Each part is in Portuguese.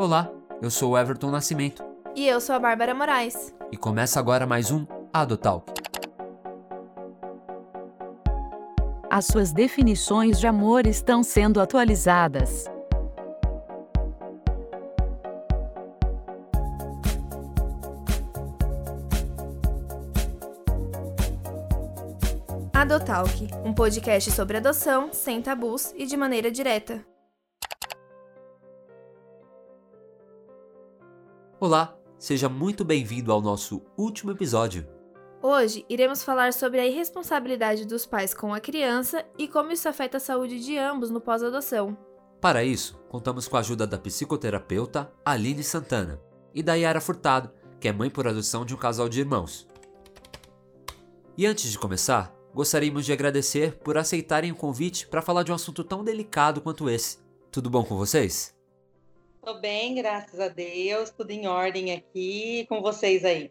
Olá, eu sou o Everton Nascimento E eu sou a Bárbara Moraes. e começa agora mais um Adotalk. As suas definições de amor estão sendo atualizadas. Adotalk, um podcast sobre adoção, sem tabus e de maneira direta. Olá, seja muito bem-vindo ao nosso último episódio. Hoje iremos falar sobre a irresponsabilidade dos pais com a criança e como isso afeta a saúde de ambos no pós-adoção. Para isso, contamos com a ajuda da psicoterapeuta Aline Santana e da Yara Furtado, que é mãe por adoção de um casal de irmãos. E antes de começar, gostaríamos de agradecer por aceitarem o convite para falar de um assunto tão delicado quanto esse. Tudo bom com vocês? Tô bem, graças a Deus, tudo em ordem aqui com vocês aí.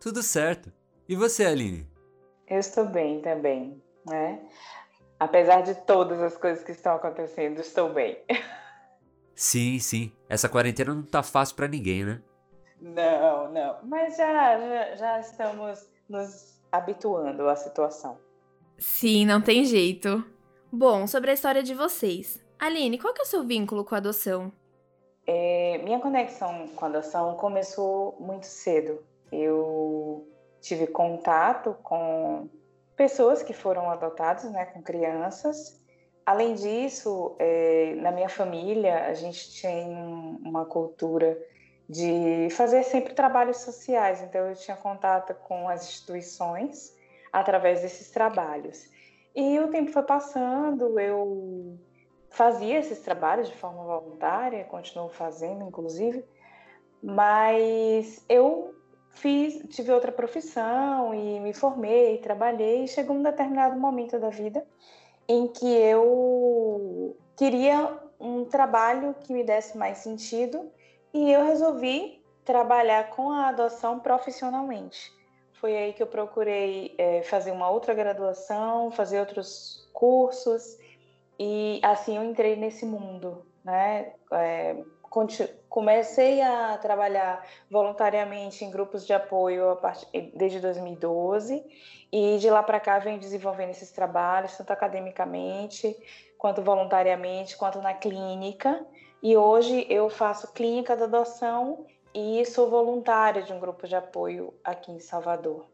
Tudo certo. E você, Aline? Eu estou bem também, né? Apesar de todas as coisas que estão acontecendo, estou bem. Sim, sim. Essa quarentena não tá fácil para ninguém, né? Não, não. Mas já, já, já estamos nos habituando à situação. Sim, não tem jeito. Bom, sobre a história de vocês. Aline, qual que é o seu vínculo com a adoção? É, minha conexão com a adoção começou muito cedo. Eu tive contato com pessoas que foram adotadas, né, com crianças. Além disso, é, na minha família, a gente tem uma cultura de fazer sempre trabalhos sociais, então eu tinha contato com as instituições através desses trabalhos. E o tempo foi passando, eu fazia esses trabalhos de forma voluntária, continuo fazendo, inclusive, mas eu fiz, tive outra profissão e me formei, trabalhei, e chegou um determinado momento da vida em que eu queria um trabalho que me desse mais sentido e eu resolvi trabalhar com a adoção profissionalmente. Foi aí que eu procurei é, fazer uma outra graduação, fazer outros cursos e assim eu entrei nesse mundo, né? É, comecei a trabalhar voluntariamente em grupos de apoio desde 2012 e de lá para cá venho desenvolvendo esses trabalhos tanto academicamente quanto voluntariamente quanto na clínica e hoje eu faço clínica de adoção e sou voluntária de um grupo de apoio aqui em Salvador.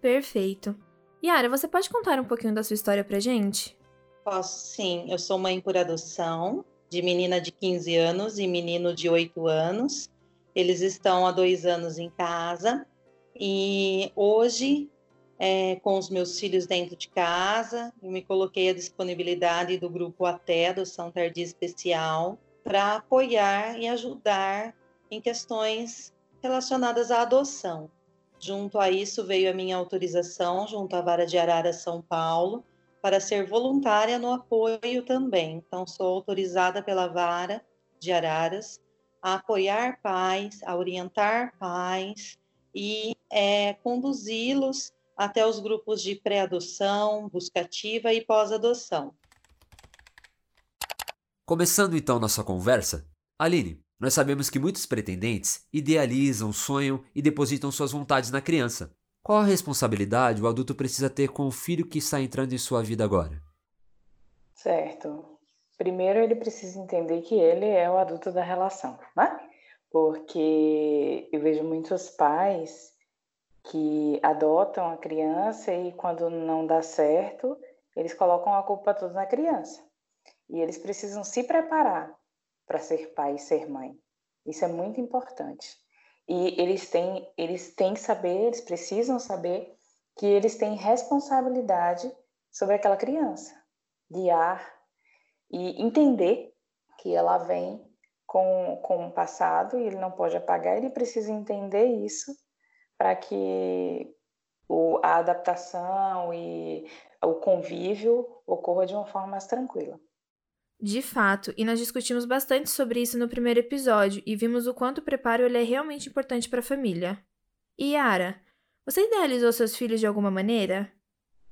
Perfeito. Yara, você pode contar um pouquinho da sua história pra gente? Posso sim, eu sou mãe por adoção de menina de 15 anos e menino de 8 anos. Eles estão há dois anos em casa e hoje, é, com os meus filhos dentro de casa, eu me coloquei à disponibilidade do grupo Até Adoção Tardia Especial para apoiar e ajudar em questões relacionadas à adoção. Junto a isso veio a minha autorização junto à Vara de Arara São Paulo para ser voluntária no apoio também. Então, sou autorizada pela Vara de Araras a apoiar pais, a orientar pais e é, conduzi-los até os grupos de pré-adoção, buscativa e pós-adoção. Começando então nossa conversa, Aline, nós sabemos que muitos pretendentes idealizam, sonham e depositam suas vontades na criança. Qual a responsabilidade o adulto precisa ter com o filho que está entrando em sua vida agora? Certo. Primeiro, ele precisa entender que ele é o adulto da relação, né? Porque eu vejo muitos pais que adotam a criança e quando não dá certo, eles colocam a culpa toda na criança. E eles precisam se preparar para ser pai e ser mãe. Isso é muito importante. E eles têm, eles têm que saber, eles precisam saber que eles têm responsabilidade sobre aquela criança, guiar e entender que ela vem com, com um passado e ele não pode apagar, ele precisa entender isso para que o, a adaptação e o convívio ocorra de uma forma mais tranquila. De fato, e nós discutimos bastante sobre isso no primeiro episódio e vimos o quanto o preparo ele é realmente importante para a família. E Yara, você idealizou seus filhos de alguma maneira?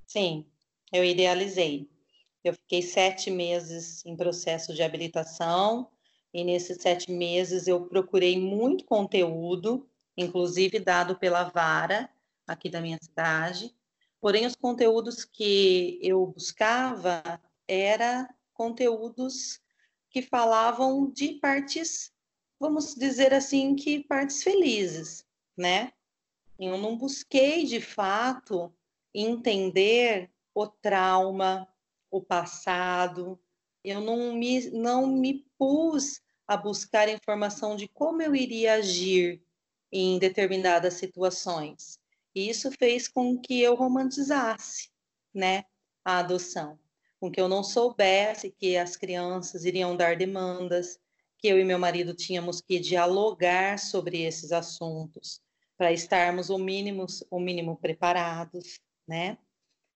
Sim, eu idealizei. Eu fiquei sete meses em processo de habilitação E nesses sete meses eu procurei muito conteúdo, inclusive dado pela Vara, aqui da minha cidade. Porém, os conteúdos que eu buscava era conteúdos que falavam de partes, vamos dizer assim, que partes felizes, né? Eu não busquei de fato entender o trauma, o passado. Eu não me, não me pus a buscar informação de como eu iria agir em determinadas situações. E isso fez com que eu romantizasse, né, a adoção, com que eu não soubesse que as crianças iriam dar demandas, que eu e meu marido tínhamos que dialogar sobre esses assuntos para estarmos o mínimo, o mínimo preparados, né?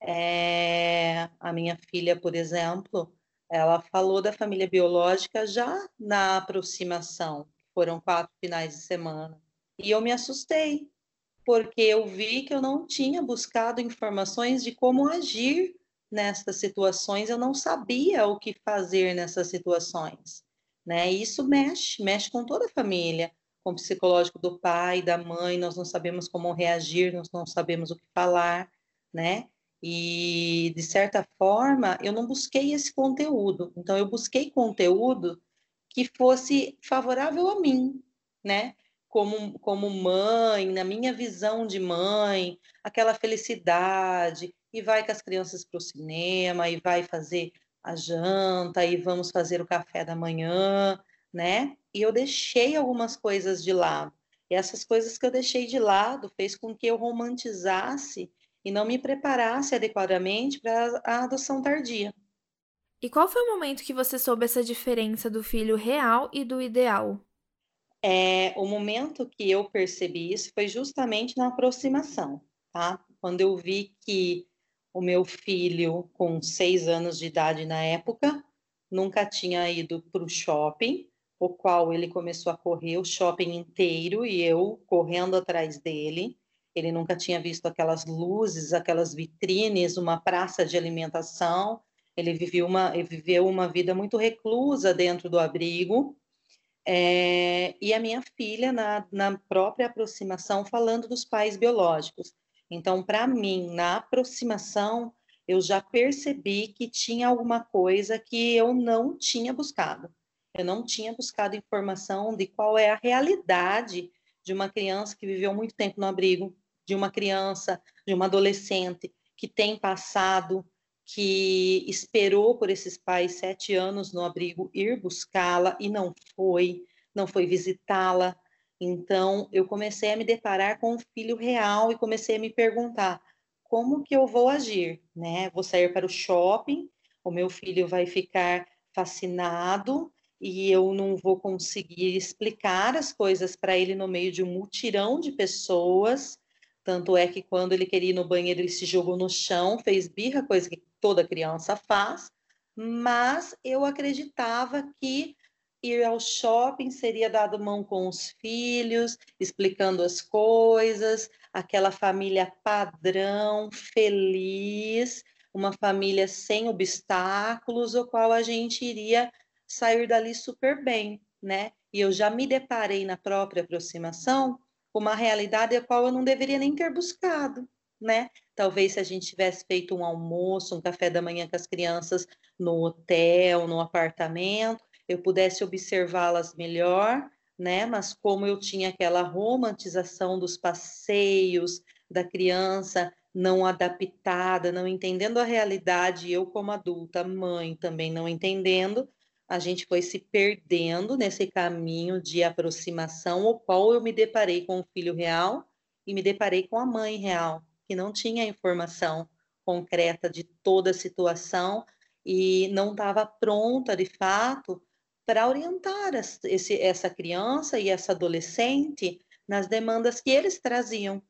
É, a minha filha, por exemplo, ela falou da família biológica já na aproximação, foram quatro finais de semana. E eu me assustei, porque eu vi que eu não tinha buscado informações de como agir nessas situações, eu não sabia o que fazer nessas situações. Né? E isso mexe, mexe com toda a família, com o psicológico do pai, da mãe, nós não sabemos como reagir, nós não sabemos o que falar, né? E, de certa forma, eu não busquei esse conteúdo. Então, eu busquei conteúdo que fosse favorável a mim, né? Como, como mãe, na minha visão de mãe, aquela felicidade, e vai com as crianças para o cinema, e vai fazer a janta, e vamos fazer o café da manhã, né? E eu deixei algumas coisas de lado. E essas coisas que eu deixei de lado fez com que eu romantizasse e não me preparasse adequadamente para a adoção tardia. E qual foi o momento que você soube essa diferença do filho real e do ideal? É, o momento que eu percebi isso foi justamente na aproximação, tá? Quando eu vi que o meu filho, com seis anos de idade na época, nunca tinha ido para o shopping, o qual ele começou a correr o shopping inteiro e eu correndo atrás dele. Ele nunca tinha visto aquelas luzes, aquelas vitrines, uma praça de alimentação. Ele viveu uma, ele viveu uma vida muito reclusa dentro do abrigo. É, e a minha filha, na, na própria aproximação, falando dos pais biológicos. Então, para mim, na aproximação, eu já percebi que tinha alguma coisa que eu não tinha buscado. Eu não tinha buscado informação de qual é a realidade de uma criança que viveu muito tempo no abrigo, de uma criança, de uma adolescente que tem passado, que esperou por esses pais sete anos no abrigo ir buscá-la e não foi, não foi visitá-la. Então, eu comecei a me deparar com o filho real e comecei a me perguntar como que eu vou agir, né? Vou sair para o shopping, o meu filho vai ficar fascinado e eu não vou conseguir explicar as coisas para ele no meio de um mutirão de pessoas tanto é que quando ele queria ir no banheiro, ele se jogou no chão, fez birra, coisa que toda criança faz, mas eu acreditava que ir ao shopping seria dado mão com os filhos, explicando as coisas, aquela família padrão, feliz, uma família sem obstáculos, o qual a gente iria sair dali super bem, né? E eu já me deparei na própria aproximação uma realidade a qual eu não deveria nem ter buscado, né? Talvez se a gente tivesse feito um almoço, um café da manhã com as crianças no hotel, no apartamento, eu pudesse observá-las melhor, né? Mas como eu tinha aquela romantização dos passeios da criança não adaptada, não entendendo a realidade, eu como adulta, mãe também não entendendo, a gente foi se perdendo nesse caminho de aproximação, o qual eu me deparei com o filho real e me deparei com a mãe real, que não tinha informação concreta de toda a situação e não estava pronta, de fato, para orientar esse, essa criança e essa adolescente nas demandas que eles traziam.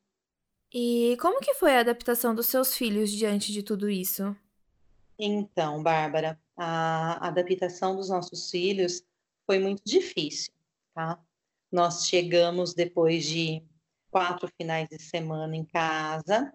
E como que foi a adaptação dos seus filhos diante de tudo isso? Então, Bárbara, a adaptação dos nossos filhos foi muito difícil, tá? Nós chegamos depois de quatro finais de semana em casa,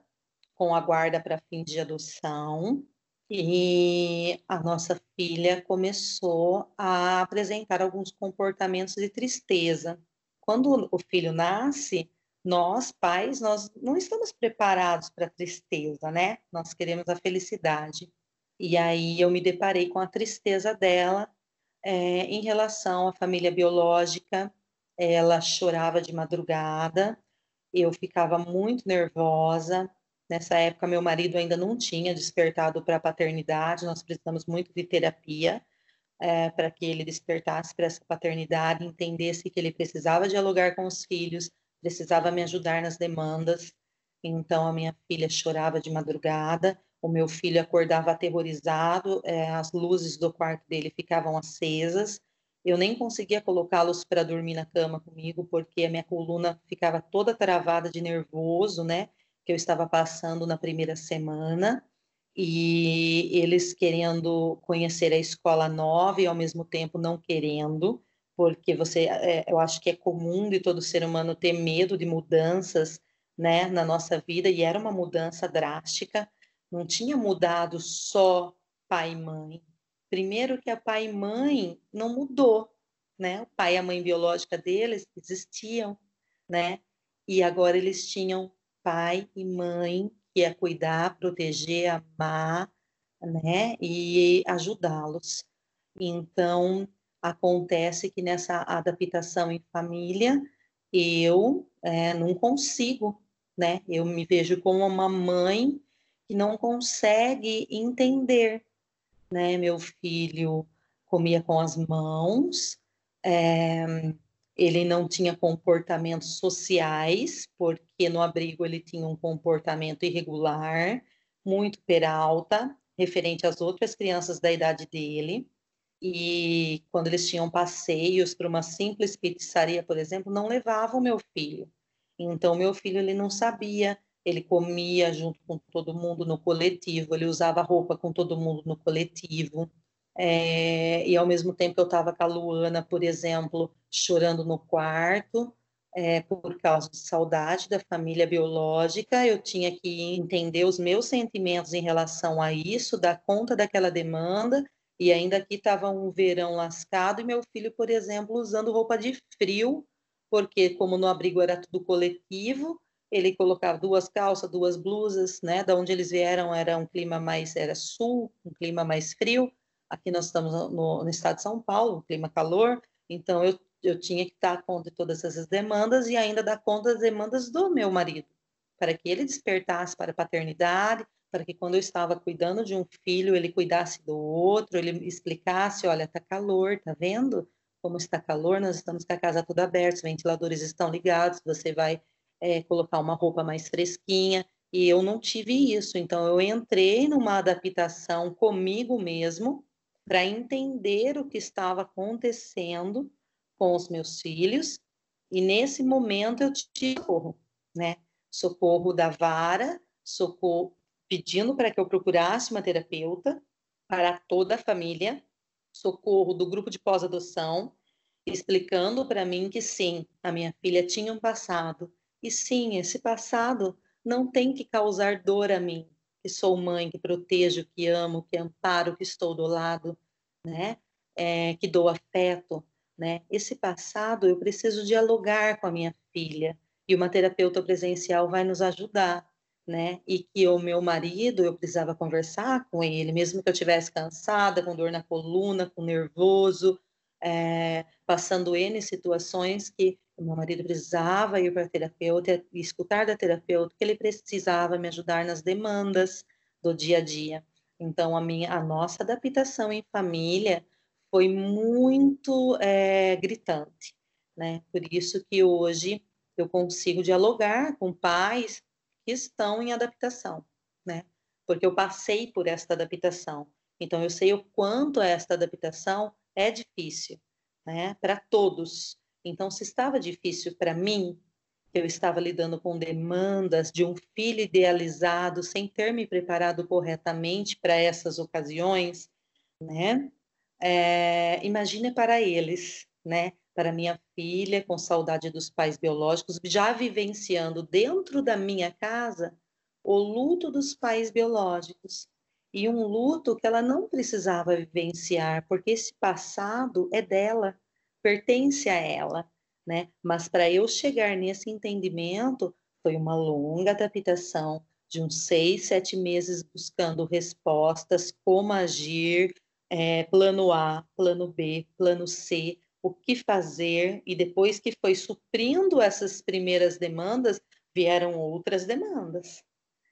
com a guarda para fim de adoção. e a nossa filha começou a apresentar alguns comportamentos de tristeza. Quando o filho nasce, nós, pais, nós não estamos preparados para a tristeza, né? Nós queremos a felicidade. E aí eu me deparei com a tristeza dela é, em relação à família biológica. Ela chorava de madrugada, eu ficava muito nervosa, Nessa época, meu marido ainda não tinha despertado para a paternidade, nós precisamos muito de terapia é, para que ele despertasse para essa paternidade, entendesse que ele precisava dialogar com os filhos, precisava me ajudar nas demandas. Então, a minha filha chorava de madrugada, o meu filho acordava aterrorizado, é, as luzes do quarto dele ficavam acesas. Eu nem conseguia colocá-los para dormir na cama comigo, porque a minha coluna ficava toda travada de nervoso, né? que eu estava passando na primeira semana e eles querendo conhecer a escola nova e ao mesmo tempo não querendo, porque você, é, eu acho que é comum de todo ser humano ter medo de mudanças, né, na nossa vida e era uma mudança drástica. Não tinha mudado só pai e mãe. Primeiro que a pai e mãe não mudou, né? O pai e a mãe biológica deles existiam, né? E agora eles tinham pai e mãe que é cuidar, proteger, amar, né, e ajudá-los. Então, acontece que nessa adaptação em família, eu é, não consigo, né, eu me vejo como uma mãe que não consegue entender, né, meu filho comia com as mãos, é, ele não tinha comportamentos sociais, porque no abrigo ele tinha um comportamento irregular, muito peralta, referente às outras crianças da idade dele. E quando eles tinham passeios para uma simples pizzaria, por exemplo, não levavam meu filho. Então, meu filho ele não sabia, ele comia junto com todo mundo no coletivo, ele usava roupa com todo mundo no coletivo. É, e ao mesmo tempo eu estava com a Luana, por exemplo, chorando no quarto, é, por causa de saudade da família biológica, eu tinha que entender os meus sentimentos em relação a isso, dar conta daquela demanda, e ainda aqui estava um verão lascado, e meu filho, por exemplo, usando roupa de frio, porque como no abrigo era tudo coletivo, ele colocava duas calças, duas blusas, né? Da onde eles vieram era um clima mais era sul, um clima mais frio. Aqui nós estamos no, no estado de São Paulo, clima calor, então eu, eu tinha que dar conta de todas essas demandas e ainda dar conta das demandas do meu marido, para que ele despertasse para a paternidade, para que quando eu estava cuidando de um filho, ele cuidasse do outro, ele explicasse, olha, tá calor, tá vendo? Como está calor, nós estamos com a casa toda aberta, os ventiladores estão ligados, você vai é, colocar uma roupa mais fresquinha, e eu não tive isso, então eu entrei numa adaptação comigo mesmo, para entender o que estava acontecendo com os meus filhos, e nesse momento eu tive socorro, né? Socorro da vara, socorro pedindo para que eu procurasse uma terapeuta para toda a família, socorro do grupo de pós-adoção, explicando para mim que sim, a minha filha tinha um passado, e sim, esse passado não tem que causar dor a mim, que sou mãe, que protejo, que amo, que amparo, que estou do lado, né? É, que dou afeto, né? Esse passado eu preciso dialogar com a minha filha e uma terapeuta presencial vai nos ajudar, né? E que o meu marido eu precisava conversar com ele, mesmo que eu tivesse cansada, com dor na coluna, com nervoso, é, passando N situações que o meu marido precisava ir para a terapeuta e escutar da terapeuta que ele precisava me ajudar nas demandas do dia a dia. Então, a, minha, a nossa adaptação em família foi muito é, gritante, né? Por isso que hoje eu consigo dialogar com pais que estão em adaptação, né? Porque eu passei por esta adaptação. Então, eu sei o quanto esta adaptação é difícil, né? Para todos. Então, se estava difícil para mim, eu estava lidando com demandas de um filho idealizado sem ter me preparado corretamente para essas ocasiões, né? É, imagine para eles, né? Para minha filha, com saudade dos pais biológicos, já vivenciando dentro da minha casa o luto dos pais biológicos. e um luto que ela não precisava vivenciar, porque esse passado é dela, pertence a ela, né? Mas para eu chegar nesse entendimento, foi uma longa adaptação de uns seis, sete meses buscando respostas, como agir, é, plano A, plano B, plano C, o que fazer, e depois que foi suprindo essas primeiras demandas, vieram outras demandas,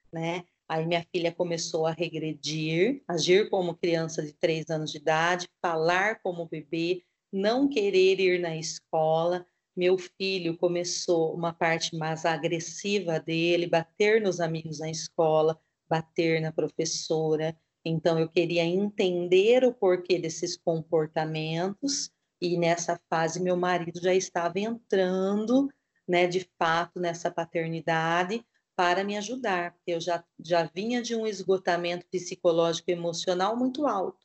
né? Aí minha filha começou a regredir, agir como criança de três anos de idade, falar como bebê, não querer ir na escola. Meu filho começou uma parte mais agressiva dele, bater nos amigos na escola, bater na professora. Então eu queria entender o porquê desses comportamentos e nessa fase meu marido já estava entrando, né, de fato nessa paternidade para me ajudar, porque eu já, já vinha de um esgotamento psicológico e emocional muito alto,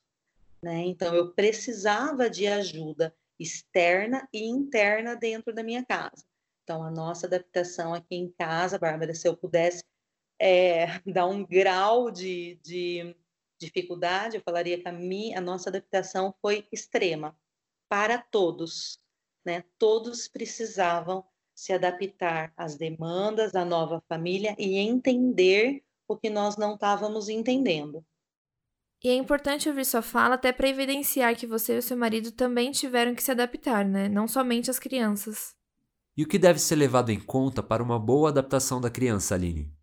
né? Então eu precisava de ajuda externa e interna dentro da minha casa. Então a nossa adaptação aqui em casa, Bárbara, se eu pudesse é, dar um grau de, de dificuldade, eu falaria que a, minha, a nossa adaptação foi extrema para todos, né? Todos precisavam se adaptar às demandas da nova família e entender o que nós não estávamos entendendo. E é importante ouvir sua fala até para evidenciar que você e o seu marido também tiveram que se adaptar, né? Não somente as crianças. E o que deve ser levado em conta para uma boa adaptação da criança, Aline?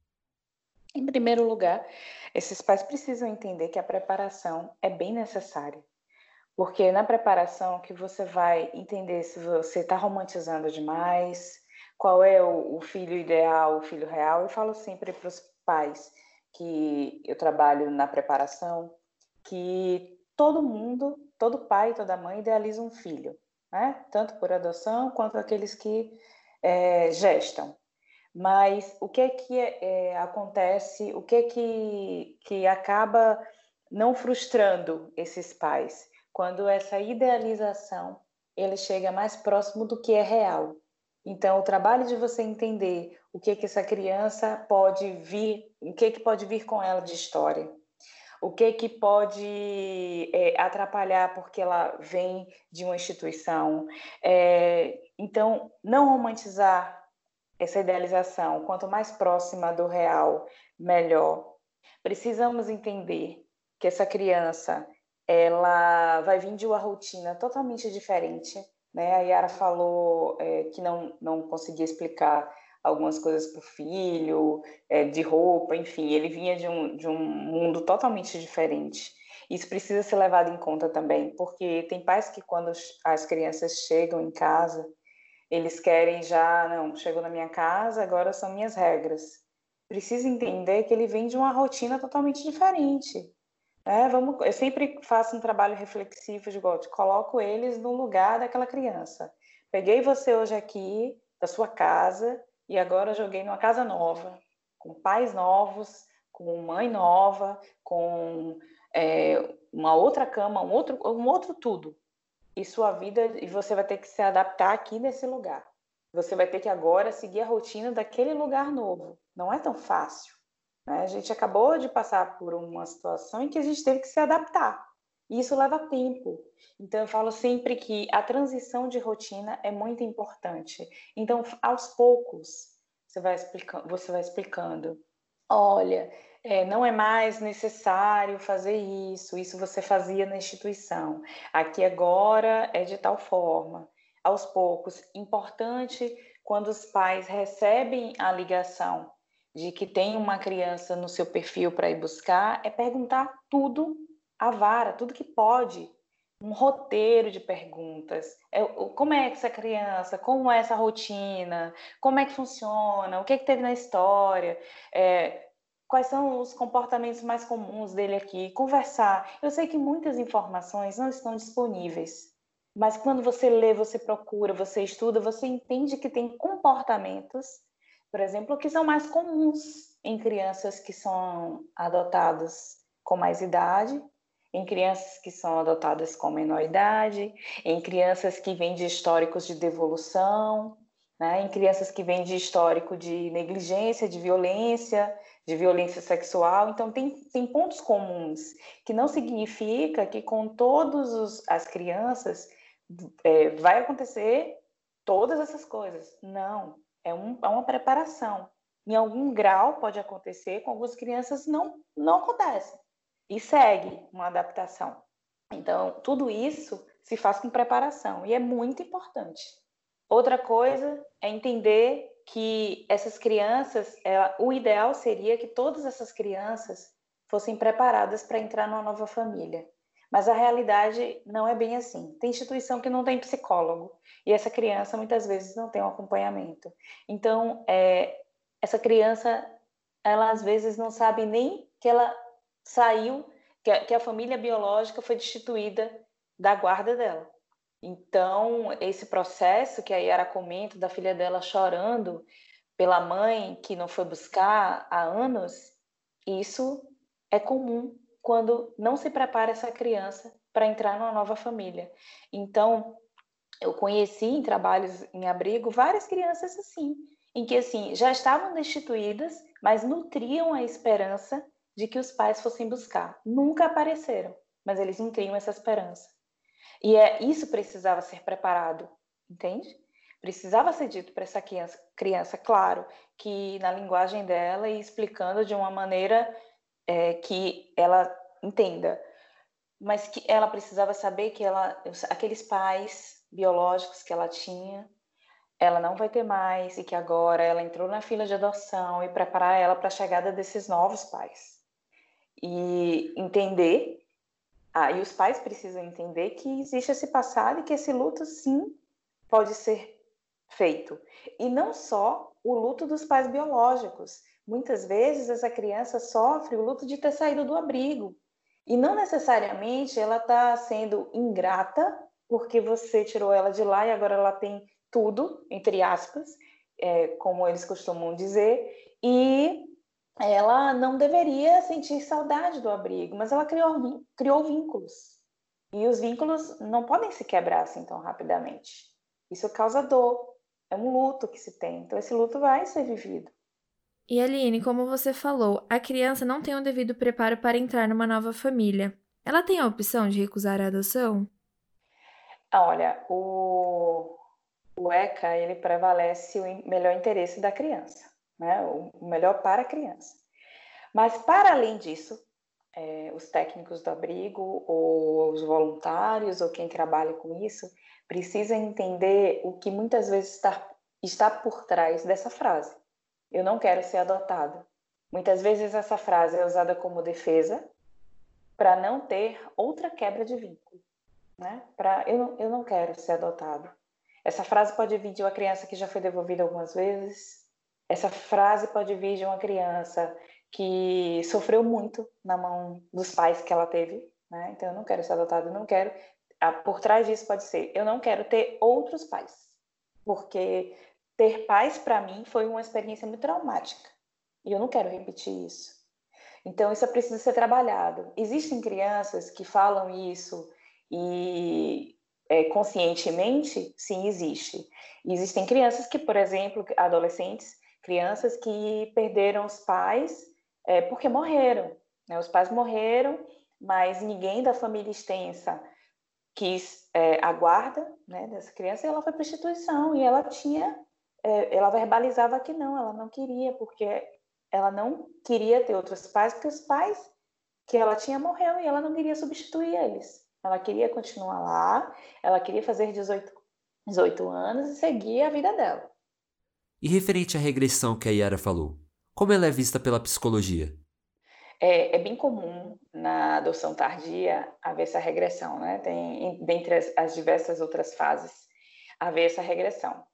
Em primeiro lugar, esses pais precisam entender que a preparação é bem necessária. Porque na preparação que você vai entender se você está romantizando demais, qual é o, o filho ideal, o filho real. Eu falo sempre para os pais que eu trabalho na preparação que todo mundo, todo pai, toda mãe idealiza um filho, né? Tanto por adoção quanto aqueles que é, gestam. Mas o que é que é, acontece, o que é que, que acaba não frustrando esses pais? Quando essa idealização ele chega mais próximo do que é real. Então, o trabalho de você entender o que que essa criança pode vir, o que que pode vir com ela de história, o que que pode é, atrapalhar porque ela vem de uma instituição. É, então, não romantizar essa idealização, quanto mais próxima do real, melhor. Precisamos entender que essa criança ela vai vir de uma rotina totalmente diferente né? A Yara falou é, que não, não conseguia explicar algumas coisas para o filho, é, de roupa, enfim, ele vinha de um, de um mundo totalmente diferente. Isso precisa ser levado em conta também, porque tem pais que quando as crianças chegam em casa, eles querem já, não, chegou na minha casa, agora são minhas regras. Precisa entender que ele vem de uma rotina totalmente diferente. É, vamos, eu sempre faço um trabalho reflexivo de gosto, coloco eles no lugar daquela criança. Peguei você hoje aqui, da sua casa, e agora joguei numa casa nova, com pais novos, com mãe nova, com é, uma outra cama, um outro, um outro tudo. E sua vida, e você vai ter que se adaptar aqui nesse lugar. Você vai ter que agora seguir a rotina daquele lugar novo. Não é tão fácil. Né? A gente acabou de passar por uma situação em que a gente teve que se adaptar. E isso leva tempo. Então, eu falo sempre que a transição de rotina é muito importante. Então, aos poucos, você vai explicando. Você vai explicando. Olha, é, não é mais necessário fazer isso, isso você fazia na instituição. Aqui agora é de tal forma. Aos poucos, importante quando os pais recebem a ligação de que tem uma criança no seu perfil para ir buscar é perguntar tudo à vara, tudo que pode. Um roteiro de perguntas. É, como é essa criança? Como é essa rotina? Como é que funciona? O que, é que teve na história? É, quais são os comportamentos mais comuns dele aqui? Conversar. Eu sei que muitas informações não estão disponíveis, mas quando você lê, você procura, você estuda, você entende que tem comportamentos por exemplo, que são mais comuns em crianças que são adotadas com mais idade, em crianças que são adotadas com menor idade, em crianças que vêm de históricos de devolução. né? em crianças que vêm de histórico de negligência, de violência, de violência sexual. Então, tem, tem pontos comuns, que não significa que com todas as crianças é, vai acontecer todas essas coisas. Não, é, um, é uma preparação. Em algum grau pode acontecer, com algumas crianças não, não acontece. E segue uma adaptação. Então, tudo isso se faz com preparação e é muito importante. Outra coisa é entender que essas crianças, é, o ideal seria que todas essas crianças fossem preparadas para entrar numa nova família. Mas a realidade não é bem assim. Tem instituição que não tem psicólogo e essa criança muitas vezes não tem um acompanhamento. Então, é, essa criança, ela às vezes não sabe nem que ela saiu, que a, que a família biológica foi destituída da guarda dela. Então, esse processo que a Yara comenta da filha dela chorando pela mãe que não foi buscar há anos, isso é comum quando não se prepara essa criança para entrar numa nova família. Então, eu conheci em trabalhos em abrigo várias crianças assim, em que assim já estavam destituídas, mas nutriam a esperança de que os pais fossem buscar. Nunca apareceram, mas eles nutriam essa esperança. E é isso precisava ser preparado, entende? Precisava ser dito para essa criança, criança, claro, que na linguagem dela e explicando de uma maneira é, que ela entenda, mas que ela precisava saber que ela, aqueles pais biológicos que ela tinha, ela não vai ter mais e que agora ela entrou na fila de adoção e preparar ela para a chegada desses novos pais. E entender ah, e os pais precisam entender que existe esse passado e que esse luto, sim, pode ser feito. E não só o luto dos pais biológicos. Muitas vezes essa criança sofre o luto de ter saído do abrigo. E não necessariamente ela está sendo ingrata porque você tirou ela de lá e agora ela tem tudo, entre aspas, é, como eles costumam dizer, e ela não deveria sentir saudade do abrigo, mas ela criou, criou vínculos. E os vínculos não podem se quebrar assim tão rapidamente. Isso causa dor, é um luto que se tem. Então, esse luto vai ser vivido. E Aline, como você falou, a criança não tem o devido preparo para entrar numa nova família. Ela tem a opção de recusar a adoção? Olha, o, o ECA ele prevalece o melhor interesse da criança né? o melhor para a criança. Mas, para além disso, é, os técnicos do abrigo, ou os voluntários, ou quem trabalha com isso, precisa entender o que muitas vezes está, está por trás dessa frase. Eu não quero ser adotado. Muitas vezes essa frase é usada como defesa para não ter outra quebra de vínculo. Né? Para eu, não, eu não quero ser adotado. Essa frase pode vir de uma criança que já foi devolvida algumas vezes, essa frase pode vir de uma criança que sofreu muito na mão dos pais que ela teve, né? Então eu não quero ser adotada, eu não quero. Ah, por trás disso pode ser, eu não quero ter outros pais, porque ter pais para mim foi uma experiência muito traumática e eu não quero repetir isso. Então isso precisa ser trabalhado. Existem crianças que falam isso e é, conscientemente, sim, existe. Existem crianças que, por exemplo, adolescentes crianças que perderam os pais é, porque morreram. Né? Os pais morreram, mas ninguém da família extensa quis é, a guarda né, dessa criança e ela foi para instituição e ela tinha, é, ela verbalizava que não, ela não queria porque ela não queria ter outros pais porque os pais que ela tinha morreram e ela não queria substituir eles. Ela queria continuar lá, ela queria fazer 18, 18 anos e seguir a vida dela. E referente à regressão que a Yara falou, como ela é vista pela psicologia? É, é bem comum na adoção tardia haver essa regressão, né? Tem, dentre as, as diversas outras fases, haver essa regressão.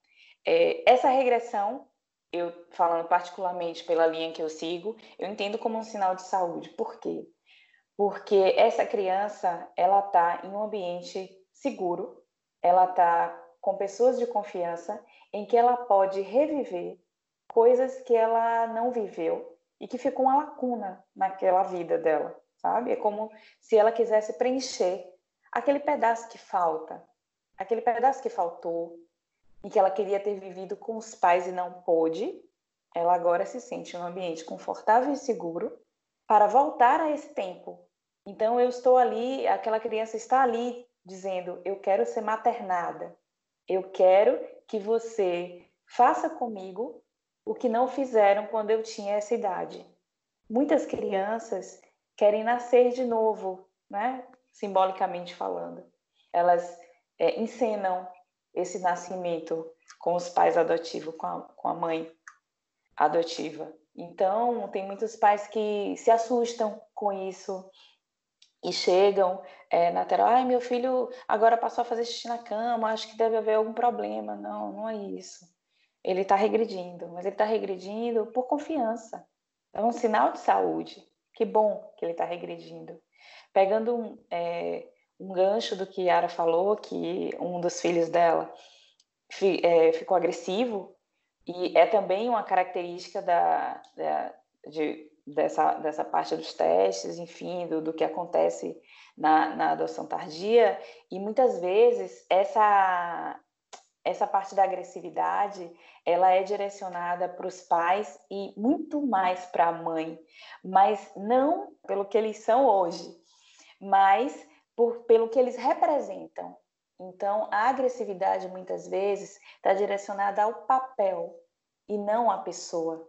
É, essa regressão, eu falando particularmente pela linha que eu sigo, eu entendo como um sinal de saúde. Por quê? Porque essa criança, ela está em um ambiente seguro, ela está com pessoas de confiança em que ela pode reviver coisas que ela não viveu e que ficou uma lacuna naquela vida dela, sabe? É como se ela quisesse preencher aquele pedaço que falta, aquele pedaço que faltou. em que ela queria ter vivido com os pais e não pôde, ela agora se sente em um ambiente confortável e seguro para voltar a esse tempo. Então eu estou ali, aquela criança está ali dizendo: eu quero ser maternada, eu quero que você faça comigo o que não fizeram quando eu tinha essa idade. Muitas crianças querem nascer de novo, né? simbolicamente falando. Elas é, encenam esse nascimento com os pais adotivos, com a, com a mãe adotiva. Então, tem muitos pais que se assustam com isso e chegam é, na terapia, ai, meu filho agora passou a fazer xixi na cama, acho que deve haver algum problema. Não, não é isso. Ele está regredindo, mas ele está regredindo por confiança. É um sinal de saúde. Que bom que ele está regredindo. Pegando um, é, um gancho do que Yara falou, que um dos filhos dela fi, é, ficou agressivo, e é também uma característica da, da de, dessa, dessa parte dos testes, enfim, do, do que acontece na, na adoção tardia, e muitas vezes essa, essa parte da agressividade ela é direcionada para os pais e muito mais para a mãe, mas não pelo que eles são hoje, mas por, pelo que eles representam. Então, a agressividade muitas vezes está direcionada ao papel e não à pessoa.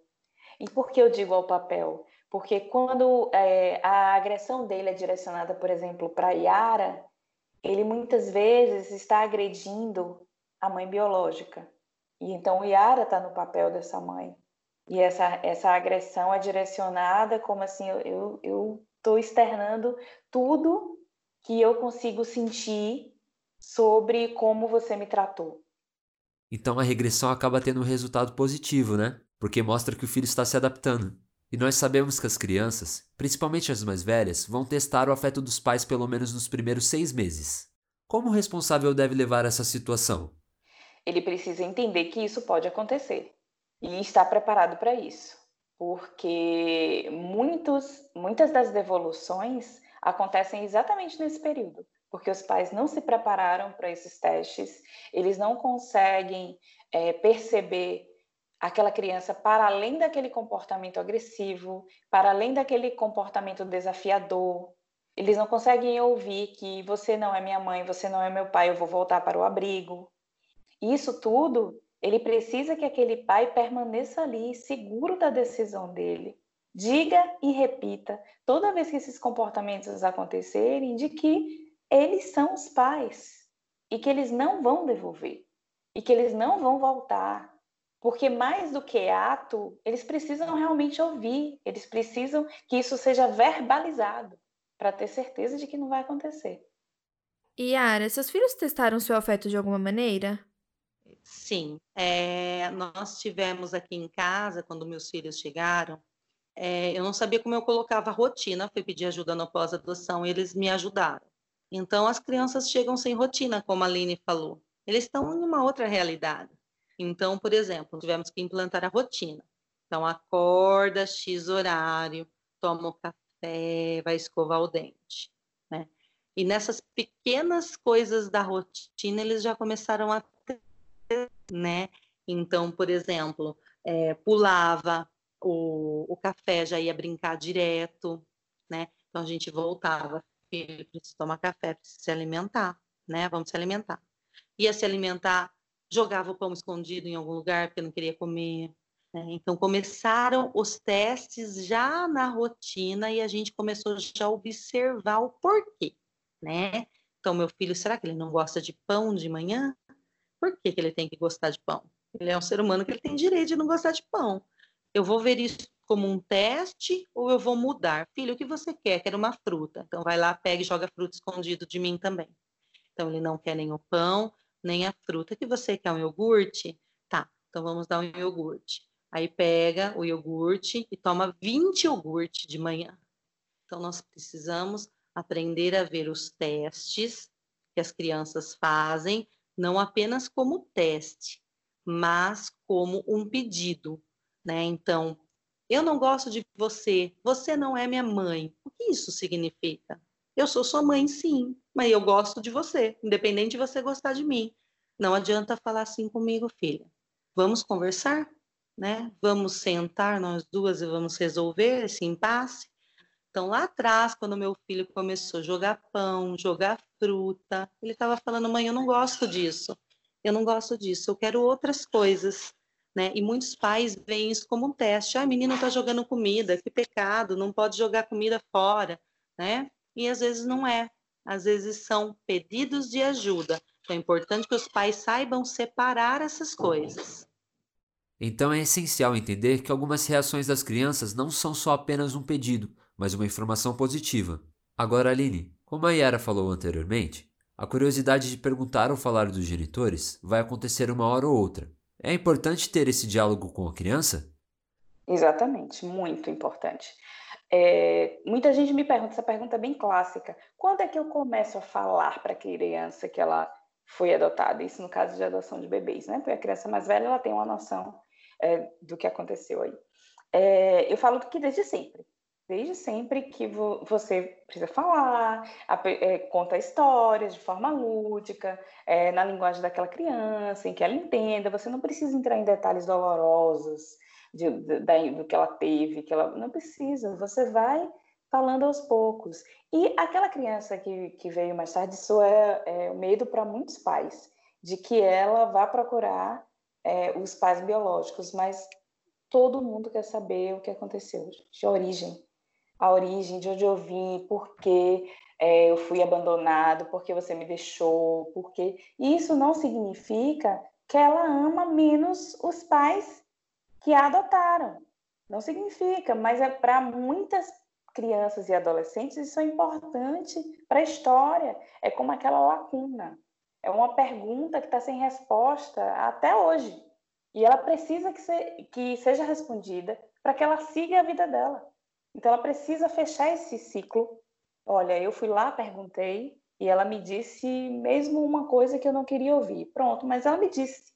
E por que eu digo ao papel? Porque quando é, a agressão dele é direcionada, por exemplo, para Yara, ele muitas vezes está agredindo a mãe biológica. E então Yara está no papel dessa mãe. E essa, essa agressão é direcionada como assim, eu estou externando tudo que eu consigo sentir sobre como você me tratou. Então a regressão acaba tendo um resultado positivo, né? Porque mostra que o filho está se adaptando. E nós sabemos que as crianças, principalmente as mais velhas, vão testar o afeto dos pais pelo menos nos primeiros seis meses. Como o responsável deve levar essa situação? ele precisa entender que isso pode acontecer e estar preparado para isso, porque muitos, muitas das devoluções acontecem exatamente nesse período, porque os pais não se prepararam para esses testes, eles não conseguem é, perceber aquela criança para além daquele comportamento agressivo, para além daquele comportamento desafiador. Eles não conseguem ouvir que você não é minha mãe, você não é meu pai, eu vou voltar para o abrigo. Isso tudo, ele precisa que aquele pai permaneça ali, seguro da decisão dele. Diga e repita, toda vez que esses comportamentos acontecerem, de que eles são os pais e que eles não vão devolver e que eles não vão voltar. Porque mais do que ato, eles precisam realmente ouvir, eles precisam que isso seja verbalizado para ter certeza de que não vai acontecer. Yara, seus filhos testaram seu afeto de alguma maneira? Sim, é, nós tivemos aqui em casa, quando meus filhos chegaram, é, eu não sabia como eu colocava a rotina, fui pedir ajuda no pós-adoção e eles me ajudaram. Então, as crianças chegam sem rotina, como a Aline falou. Eles estão em uma outra realidade. Então, por exemplo, tivemos que implantar a rotina. Então, acorda X horário, toma o café, vai escovar o dente. Né? E nessas pequenas coisas da rotina, eles já começaram a né? Então, por exemplo, é, pulava o, o café, já ia brincar direto, né? Então a gente voltava, filho, precisa tomar café, precisa se alimentar, né? Vamos se alimentar. Ia se alimentar, jogava o pão escondido em algum lugar porque não queria comer. Né? Então começaram os testes já na rotina e a gente começou já a observar o porquê, né? Então meu filho, será que ele não gosta de pão de manhã? Por que, que ele tem que gostar de pão? Ele é um ser humano que ele tem direito de não gostar de pão. Eu vou ver isso como um teste ou eu vou mudar? Filho, o que você quer? Quero uma fruta. Então vai lá, pega e joga fruta escondido de mim também. Então ele não quer nem o pão, nem a fruta. Que você quer um iogurte? Tá, então vamos dar um iogurte. Aí pega o iogurte e toma 20 iogurte de manhã. Então nós precisamos aprender a ver os testes que as crianças fazem não apenas como teste, mas como um pedido, né? Então, eu não gosto de você, você não é minha mãe. O que isso significa? Eu sou sua mãe, sim, mas eu gosto de você, independente de você gostar de mim. Não adianta falar assim comigo, filha. Vamos conversar, né? Vamos sentar nós duas e vamos resolver esse impasse. Então, lá atrás, quando meu filho começou a jogar pão, jogar fruta, ele estava falando: mãe, eu não gosto disso, eu não gosto disso, eu quero outras coisas. Né? E muitos pais veem isso como um teste. Ah, a menina está jogando comida, que pecado, não pode jogar comida fora, né? E às vezes não é. Às vezes são pedidos de ajuda. Então é importante que os pais saibam separar essas coisas. Então é essencial entender que algumas reações das crianças não são só apenas um pedido, mas uma informação positiva. Agora, Aline, como a Yara falou anteriormente, a curiosidade de perguntar ou falar dos genitores vai acontecer uma hora ou outra. É importante ter esse diálogo com a criança? Exatamente, muito importante. É, muita gente me pergunta, essa pergunta é bem clássica: quando é que eu começo a falar para a criança que ela foi adotada? Isso no caso de adoção de bebês, né? Porque a criança mais velha ela tem uma noção é, do que aconteceu aí. É, eu falo que desde sempre. Desde sempre que vo você precisa falar, a, é, conta histórias de forma lúdica, é, na linguagem daquela criança, em que ela entenda. Você não precisa entrar em detalhes dolorosos de, de, do que ela teve, que ela não precisa. Você vai falando aos poucos. E aquela criança que, que veio mais tarde, isso é, é medo para muitos pais, de que ela vá procurar é, os pais biológicos, mas todo mundo quer saber o que aconteceu, de origem a origem, de onde eu vim, por que é, eu fui abandonado, por que você me deixou, por que... Isso não significa que ela ama menos os pais que a adotaram. Não significa, mas é para muitas crianças e adolescentes isso é importante para a história. É como aquela lacuna. É uma pergunta que está sem resposta até hoje. E ela precisa que, se, que seja respondida para que ela siga a vida dela. Então ela precisa fechar esse ciclo. Olha, eu fui lá, perguntei e ela me disse mesmo uma coisa que eu não queria ouvir. Pronto, mas ela me disse.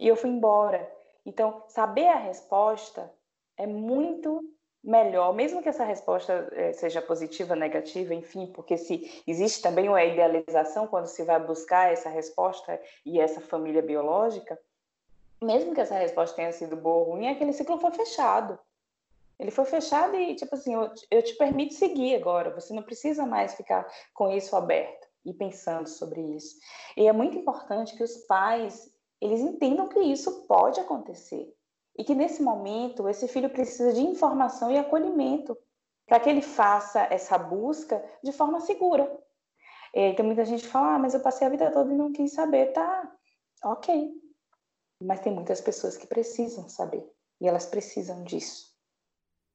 E eu fui embora. Então, saber a resposta é muito melhor, mesmo que essa resposta é, seja positiva, negativa, enfim, porque se existe também uma idealização quando se vai buscar essa resposta e essa família biológica, mesmo que essa resposta tenha sido boa ou ruim, aquele ciclo foi fechado. Ele foi fechado e, tipo assim, eu, eu te permito seguir agora, você não precisa mais ficar com isso aberto e pensando sobre isso. E é muito importante que os pais, eles entendam que isso pode acontecer. E que nesse momento, esse filho precisa de informação e acolhimento para que ele faça essa busca de forma segura. E então, muita gente fala, ah, mas eu passei a vida toda e não quis saber. Tá, ok. Mas tem muitas pessoas que precisam saber. E elas precisam disso.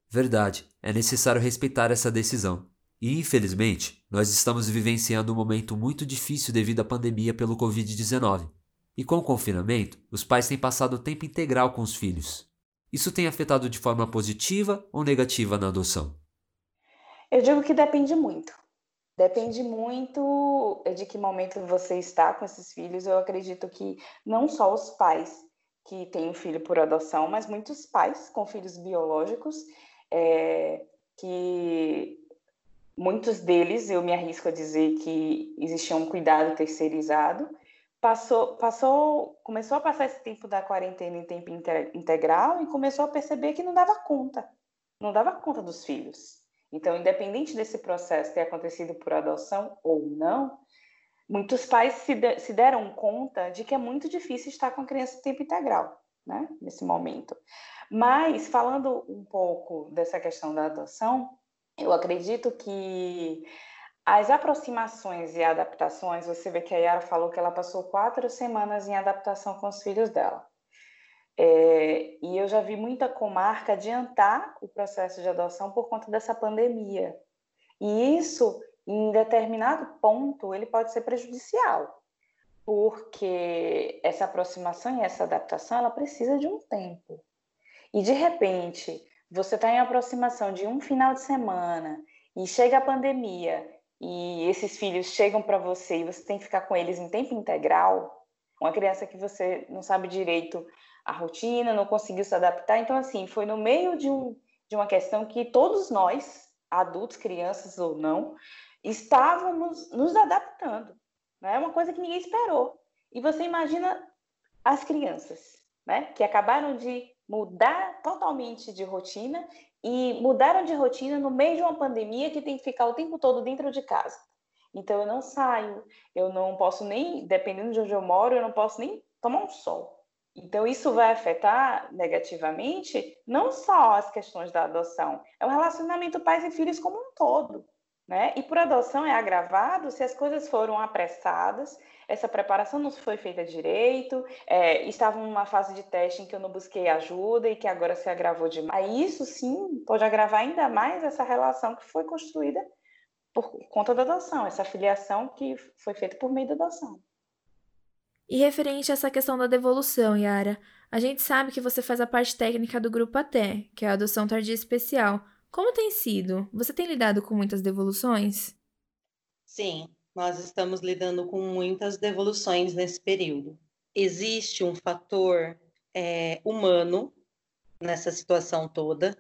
Verdade, é necessário respeitar essa decisão. E infelizmente, nós estamos vivenciando um momento muito difícil devido à pandemia pelo Covid-19. E com o confinamento, os pais têm passado o tempo integral com os filhos. Isso tem afetado de forma positiva ou negativa na adoção? Eu digo que depende muito. Depende muito de que momento você está com esses filhos. Eu acredito que não só os pais que têm um filho por adoção, mas muitos pais com filhos biológicos é, que muitos deles, eu me arrisco a dizer que existia um cuidado terceirizado, passou, passou, começou a passar esse tempo da quarentena em tempo integral e começou a perceber que não dava conta, não dava conta dos filhos. Então, independente desse processo ter acontecido por adoção ou não, muitos pais se, de, se deram conta de que é muito difícil estar com a criança em tempo integral, né, nesse momento. Mas, falando um pouco dessa questão da adoção, eu acredito que as aproximações e adaptações, você vê que a Yara falou que ela passou quatro semanas em adaptação com os filhos dela. É, e eu já vi muita comarca adiantar o processo de adoção por conta dessa pandemia. E isso, em determinado ponto, ele pode ser prejudicial, porque essa aproximação e essa adaptação, ela precisa de um tempo e de repente você está em aproximação de um final de semana e chega a pandemia e esses filhos chegam para você e você tem que ficar com eles em tempo integral, uma criança que você não sabe direito a rotina, não conseguiu se adaptar, então assim, foi no meio de, um, de uma questão que todos nós, adultos, crianças ou não, estávamos nos adaptando, né? É uma coisa que ninguém esperou. E você imagina as crianças, né, que acabaram de mudar totalmente de rotina e mudaram de rotina no meio de uma pandemia que tem que ficar o tempo todo dentro de casa. Então eu não saio, eu não posso nem, dependendo de onde eu moro, eu não posso nem tomar um sol. Então isso vai afetar negativamente não só as questões da adoção, é o relacionamento pais e filhos como um todo. Né? E por adoção é agravado se as coisas foram apressadas, essa preparação não foi feita direito, é, estava numa fase de teste em que eu não busquei ajuda e que agora se agravou demais. Isso sim pode agravar ainda mais essa relação que foi construída por conta da adoção, essa filiação que foi feita por meio da adoção. E referente a essa questão da devolução, Yara, a gente sabe que você faz a parte técnica do grupo ATE, que é a adoção tardia especial. Como tem sido? Você tem lidado com muitas devoluções? Sim, nós estamos lidando com muitas devoluções nesse período. Existe um fator é, humano nessa situação toda,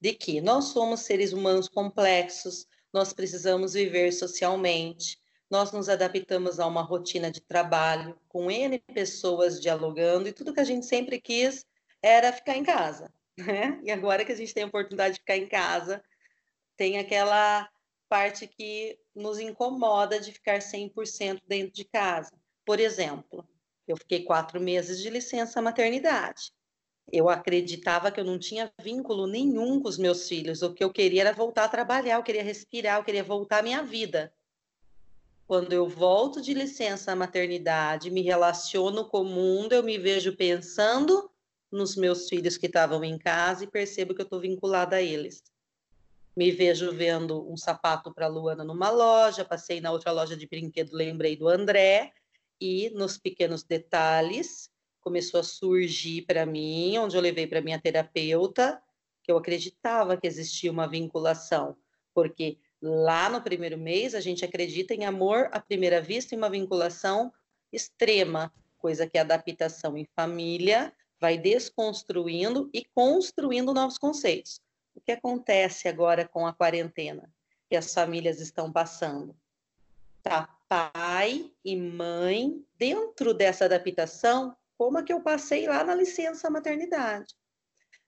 de que nós somos seres humanos complexos, nós precisamos viver socialmente, nós nos adaptamos a uma rotina de trabalho, com N pessoas dialogando, e tudo que a gente sempre quis era ficar em casa. Né? E agora que a gente tem a oportunidade de ficar em casa, tem aquela parte que nos incomoda de ficar 100% dentro de casa. Por exemplo, eu fiquei quatro meses de licença maternidade. Eu acreditava que eu não tinha vínculo nenhum com os meus filhos. O que eu queria era voltar a trabalhar, eu queria respirar, eu queria voltar à minha vida. Quando eu volto de licença maternidade, me relaciono com o mundo, eu me vejo pensando nos meus filhos que estavam em casa e percebo que eu estou vinculada a eles. Me vejo vendo um sapato para Luana numa loja, passei na outra loja de brinquedo, lembrei do André, e nos pequenos detalhes começou a surgir para mim, onde eu levei para minha terapeuta, que eu acreditava que existia uma vinculação, porque lá no primeiro mês a gente acredita em amor à primeira vista e uma vinculação extrema, coisa que a adaptação em família vai desconstruindo e construindo novos conceitos. O que acontece agora com a quarentena que as famílias estão passando? Tá pai e mãe dentro dessa adaptação, como a que eu passei lá na licença maternidade,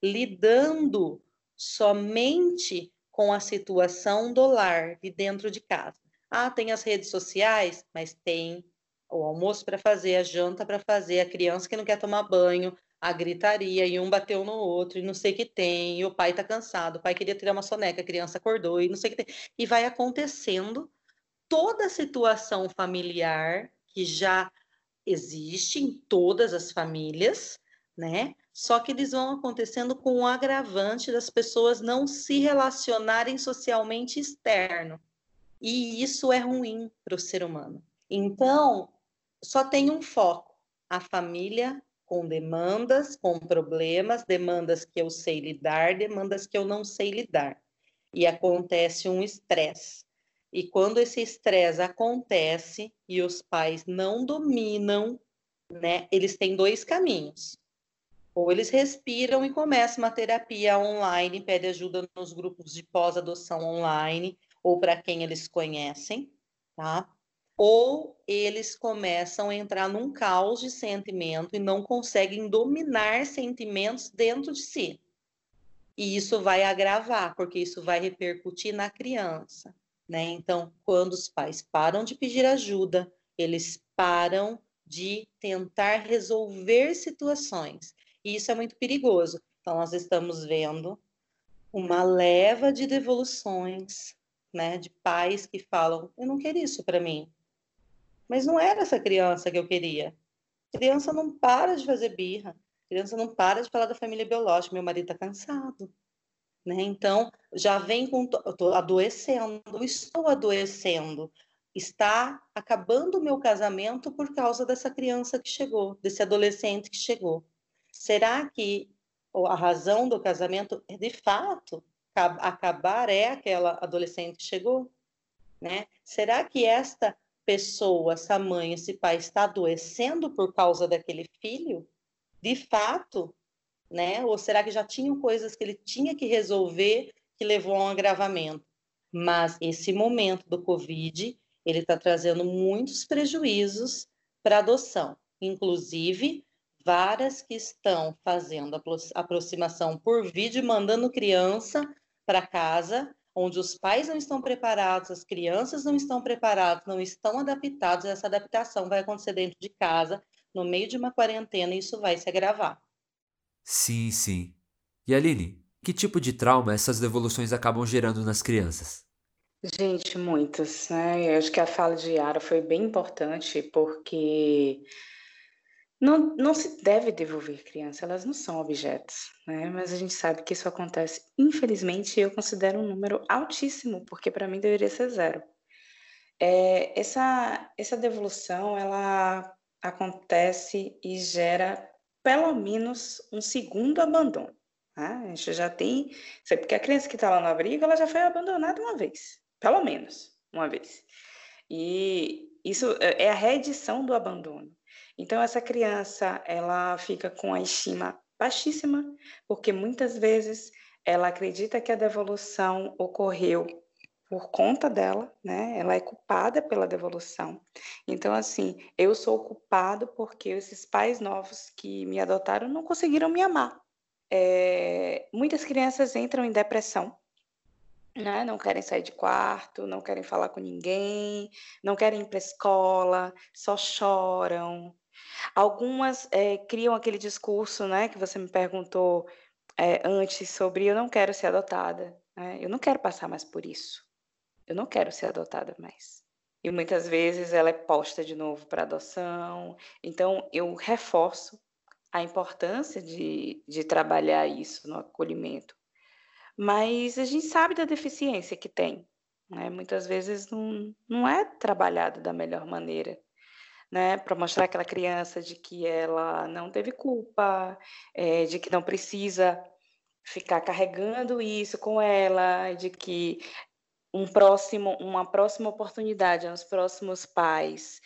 lidando somente com a situação do lar de dentro de casa. Ah, tem as redes sociais, mas tem o almoço para fazer, a janta para fazer, a criança que não quer tomar banho, a gritaria, e um bateu no outro, e não sei o que tem, e o pai tá cansado, o pai queria tirar uma soneca, a criança acordou, e não sei o que tem. E vai acontecendo toda a situação familiar que já existe em todas as famílias, né? Só que eles vão acontecendo com o agravante das pessoas não se relacionarem socialmente externo. E isso é ruim para o ser humano. Então, só tem um foco: a família com demandas, com problemas, demandas que eu sei lidar, demandas que eu não sei lidar. E acontece um estresse. E quando esse estresse acontece e os pais não dominam, né, eles têm dois caminhos. Ou eles respiram e começam uma terapia online, pedem ajuda nos grupos de pós-adoção online, ou para quem eles conhecem, tá? Ou eles começam a entrar num caos de sentimento e não conseguem dominar sentimentos dentro de si. E isso vai agravar, porque isso vai repercutir na criança, né? Então, quando os pais param de pedir ajuda, eles param de tentar resolver situações. E isso é muito perigoso. Então, nós estamos vendo uma leva de devoluções, né, de pais que falam: "Eu não quero isso para mim. Mas não era essa criança que eu queria. Criança não para de fazer birra. Criança não para de falar da família biológica. Meu marido está cansado. Né? Então, já vem com. Estou adoecendo, estou adoecendo. Está acabando o meu casamento por causa dessa criança que chegou, desse adolescente que chegou. Será que a razão do casamento, é de fato, acabar é aquela adolescente que chegou? Né? Será que esta pessoa, essa mãe, esse pai está adoecendo por causa daquele filho? De fato, né? Ou será que já tinham coisas que ele tinha que resolver que levou a um agravamento? Mas esse momento do Covid, ele está trazendo muitos prejuízos para adoção. Inclusive, várias que estão fazendo aproximação por vídeo, mandando criança para casa, onde os pais não estão preparados, as crianças não estão preparadas, não estão adaptados, essa adaptação vai acontecer dentro de casa, no meio de uma quarentena, e isso vai se agravar. Sim, sim. E Aline, que tipo de trauma essas devoluções acabam gerando nas crianças? Gente, muitas, né? Eu acho que a fala de Yara foi bem importante, porque não, não se deve devolver criança, elas não são objetos, né? Mas a gente sabe que isso acontece, infelizmente, eu considero um número altíssimo, porque para mim deveria ser zero. É, essa, essa devolução, ela acontece e gera pelo menos um segundo abandono. Né? A gente já tem, porque a criança que está lá no abrigo, ela já foi abandonada uma vez, pelo menos uma vez. E isso é, é a reedição do abandono. Então, essa criança, ela fica com a estima baixíssima, porque muitas vezes ela acredita que a devolução ocorreu por conta dela, né? Ela é culpada pela devolução. Então, assim, eu sou culpado porque esses pais novos que me adotaram não conseguiram me amar. É, muitas crianças entram em depressão, né? Não querem sair de quarto, não querem falar com ninguém, não querem ir para escola, só choram, Algumas é, criam aquele discurso, né, que você me perguntou é, antes sobre eu não quero ser adotada, né? eu não quero passar mais por isso, eu não quero ser adotada mais. E muitas vezes ela é posta de novo para adoção. Então, eu reforço a importância de, de trabalhar isso no acolhimento. Mas a gente sabe da deficiência que tem. Né? Muitas vezes não, não é trabalhado da melhor maneira né, para mostrar aquela criança de que ela não teve culpa, é, de que não precisa ficar carregando isso com ela, de que um próximo, uma próxima oportunidade aos próximos pais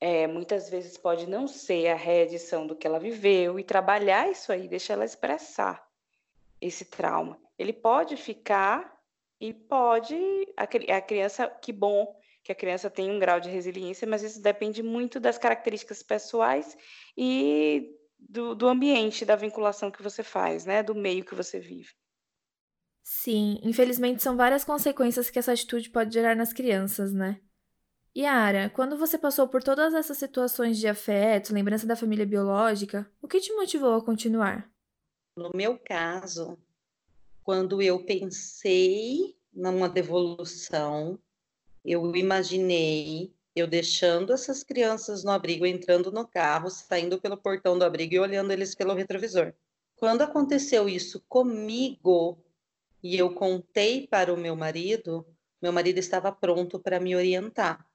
é, muitas vezes pode não ser a reedição do que ela viveu e trabalhar isso aí, deixar ela expressar esse trauma. Ele pode ficar e pode a, a criança, que bom que a criança tem um grau de resiliência, mas isso depende muito das características pessoais e do, do ambiente, da vinculação que você faz, né? Do meio que você vive. Sim, infelizmente são várias consequências que essa atitude pode gerar nas crianças, né? Yara, quando você passou por todas essas situações de afeto, lembrança da família biológica, o que te motivou a continuar? No meu caso, quando eu pensei numa devolução, eu imaginei eu deixando essas crianças no abrigo, entrando no carro, saindo pelo portão do abrigo e olhando eles pelo retrovisor. Quando aconteceu isso comigo e eu contei para o meu marido, meu marido estava pronto para me orientar.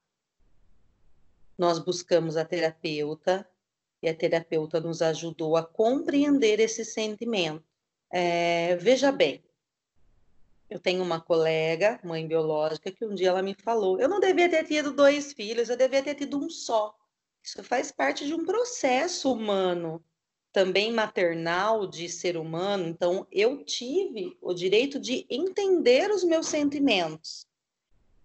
Nós buscamos a terapeuta e a terapeuta nos ajudou a compreender esse sentimento. É, veja bem, eu tenho uma colega, mãe biológica, que um dia ela me falou: eu não devia ter tido dois filhos, eu devia ter tido um só. Isso faz parte de um processo humano, também maternal de ser humano. Então, eu tive o direito de entender os meus sentimentos.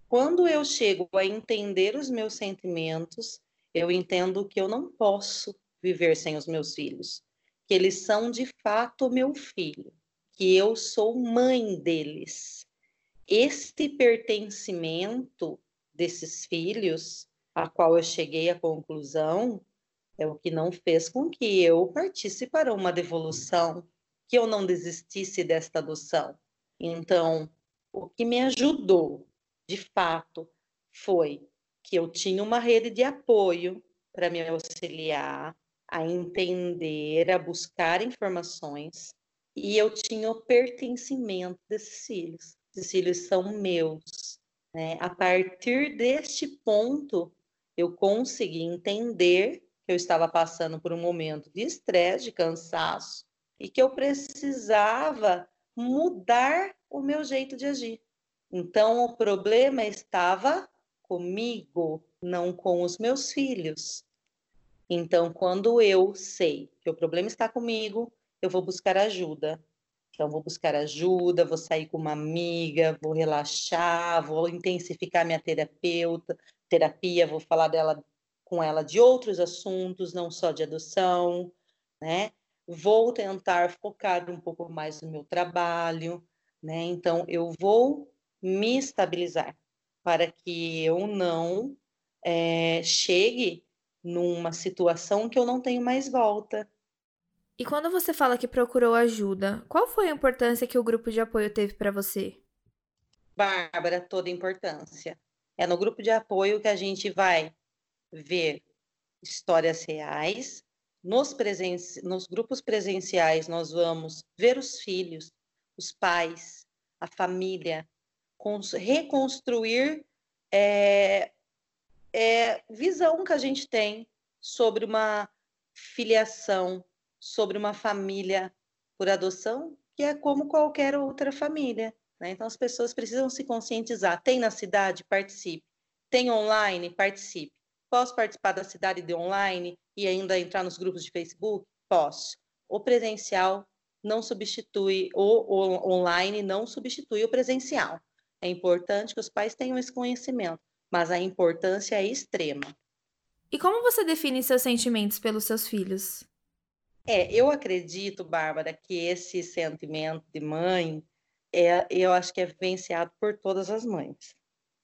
Quando eu chego a entender os meus sentimentos, eu entendo que eu não posso viver sem os meus filhos, que eles são de fato meu filho que eu sou mãe deles. Este pertencimento desses filhos, a qual eu cheguei à conclusão, é o que não fez com que eu partisse para uma devolução, que eu não desistisse desta adoção. Então, o que me ajudou, de fato, foi que eu tinha uma rede de apoio para me auxiliar a entender, a buscar informações, e eu tinha o pertencimento desses filhos. Esses filhos são meus. Né? A partir deste ponto, eu consegui entender que eu estava passando por um momento de estresse, de cansaço, e que eu precisava mudar o meu jeito de agir. Então, o problema estava comigo, não com os meus filhos. Então, quando eu sei que o problema está comigo, eu vou buscar ajuda. Então, vou buscar ajuda, vou sair com uma amiga, vou relaxar, vou intensificar minha terapeuta, terapia, vou falar dela com ela de outros assuntos, não só de adoção, né? Vou tentar focar um pouco mais no meu trabalho, né? Então, eu vou me estabilizar para que eu não é, chegue numa situação que eu não tenho mais volta. E quando você fala que procurou ajuda, qual foi a importância que o grupo de apoio teve para você? Bárbara, toda importância. É no grupo de apoio que a gente vai ver histórias reais. Nos, presen nos grupos presenciais, nós vamos ver os filhos, os pais, a família, reconstruir é, é, visão que a gente tem sobre uma filiação, sobre uma família por adoção, que é como qualquer outra família. Né? Então, as pessoas precisam se conscientizar. Tem na cidade? Participe. Tem online? Participe. Posso participar da cidade de online e ainda entrar nos grupos de Facebook? Posso. O presencial não substitui, o, o online não substitui o presencial. É importante que os pais tenham esse conhecimento, mas a importância é extrema. E como você define seus sentimentos pelos seus filhos? É, eu acredito, Bárbara, que esse sentimento de mãe, é, eu acho que é vivenciado por todas as mães.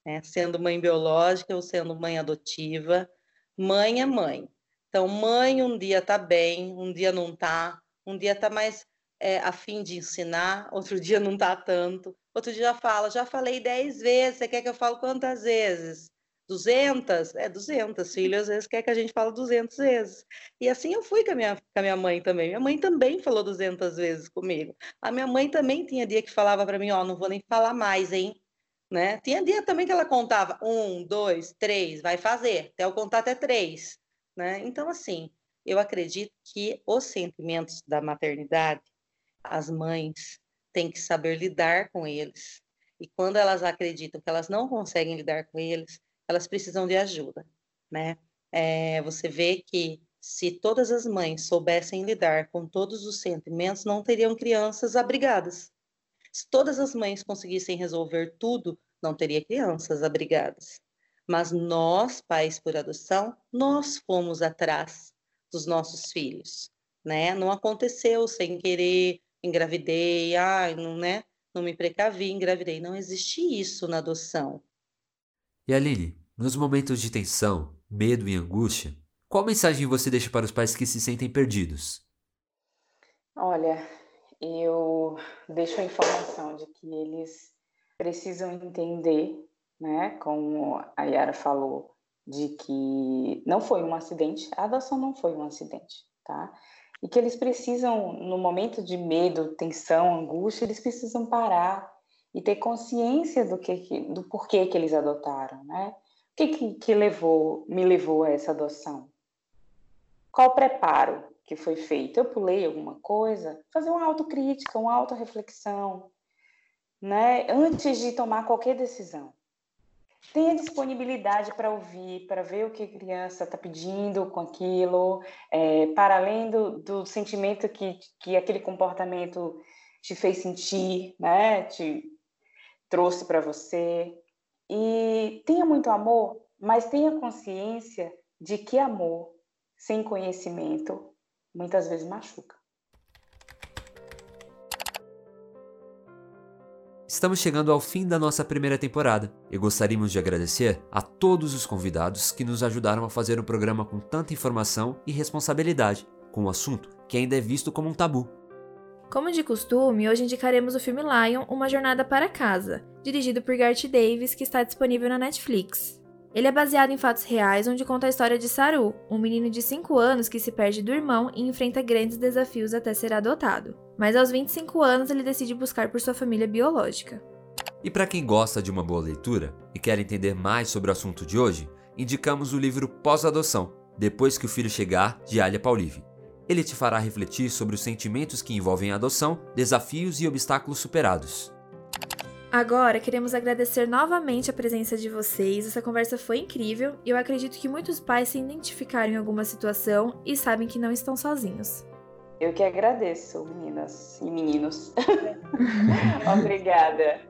Né? Sendo mãe biológica ou sendo mãe adotiva, mãe é mãe. Então, mãe um dia tá bem, um dia não tá, um dia tá mais é, a fim de ensinar, outro dia não tá tanto, outro dia fala, já falei dez vezes, você quer que eu fale quantas vezes? 200, é 200, filho às vezes quer que a gente fale 200 vezes. E assim eu fui com a, minha, com a minha mãe também. Minha mãe também falou 200 vezes comigo. A minha mãe também tinha dia que falava para mim, ó, oh, não vou nem falar mais, hein? Né? Tinha dia também que ela contava um, dois, três, vai fazer, até eu contar até três, né? Então, assim, eu acredito que os sentimentos da maternidade, as mães têm que saber lidar com eles. E quando elas acreditam que elas não conseguem lidar com eles, elas precisam de ajuda, né? É, você vê que se todas as mães soubessem lidar com todos os sentimentos, não teriam crianças abrigadas. Se todas as mães conseguissem resolver tudo, não teria crianças abrigadas. Mas nós, pais por adoção, nós fomos atrás dos nossos filhos, né? Não aconteceu sem querer, engravidei, ai, não, né? Não me precavi, engravidei. Não existe isso na adoção. E Aline, nos momentos de tensão, medo e angústia, qual mensagem você deixa para os pais que se sentem perdidos? Olha, eu deixo a informação de que eles precisam entender, né, como a Yara falou, de que não foi um acidente, a adoção não foi um acidente, tá? E que eles precisam, no momento de medo, tensão, angústia, eles precisam parar e ter consciência do que, do porquê que eles adotaram, né? O que, que, que levou, me levou a essa adoção? Qual preparo que foi feito? Eu pulei alguma coisa? Fazer uma autocrítica, uma autorreflexão, né? Antes de tomar qualquer decisão. Tenha disponibilidade para ouvir, para ver o que a criança está pedindo com aquilo, é, para além do, do sentimento que, que aquele comportamento te fez sentir, né? Te, trouxe para você. E tenha muito amor, mas tenha consciência de que amor sem conhecimento muitas vezes machuca. Estamos chegando ao fim da nossa primeira temporada e gostaríamos de agradecer a todos os convidados que nos ajudaram a fazer um programa com tanta informação e responsabilidade, com um assunto que ainda é visto como um tabu. Como de costume, hoje indicaremos o filme Lion Uma Jornada para Casa, dirigido por Garth Davis, que está disponível na Netflix. Ele é baseado em fatos reais, onde conta a história de Saru, um menino de 5 anos que se perde do irmão e enfrenta grandes desafios até ser adotado. Mas aos 25 anos ele decide buscar por sua família biológica. E para quem gosta de uma boa leitura e quer entender mais sobre o assunto de hoje, indicamos o livro Pós-Adoção, Depois que o Filho Chegar, de Alia Paulive. Ele te fará refletir sobre os sentimentos que envolvem a adoção, desafios e obstáculos superados. Agora, queremos agradecer novamente a presença de vocês. Essa conversa foi incrível e eu acredito que muitos pais se identificaram em alguma situação e sabem que não estão sozinhos. Eu que agradeço, meninas e meninos. Obrigada.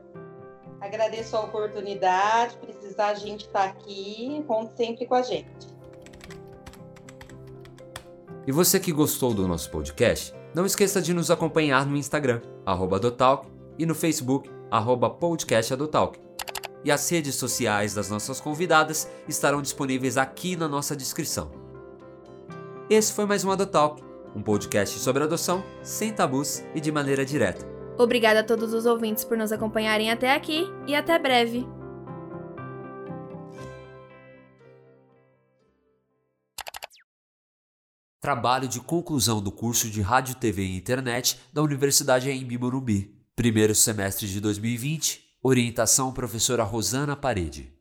Agradeço a oportunidade, precisar a gente estar tá aqui, conte sempre com a gente. E você que gostou do nosso podcast, não esqueça de nos acompanhar no Instagram, Adotalk, e no Facebook, podcastadotalk. E as redes sociais das nossas convidadas estarão disponíveis aqui na nossa descrição. Esse foi mais um Adotalk, um podcast sobre adoção, sem tabus e de maneira direta. Obrigada a todos os ouvintes por nos acompanharem até aqui e até breve! Trabalho de conclusão do curso de Rádio, TV e Internet da Universidade em Morumbi. Primeiro semestre de 2020. Orientação professora Rosana Parede.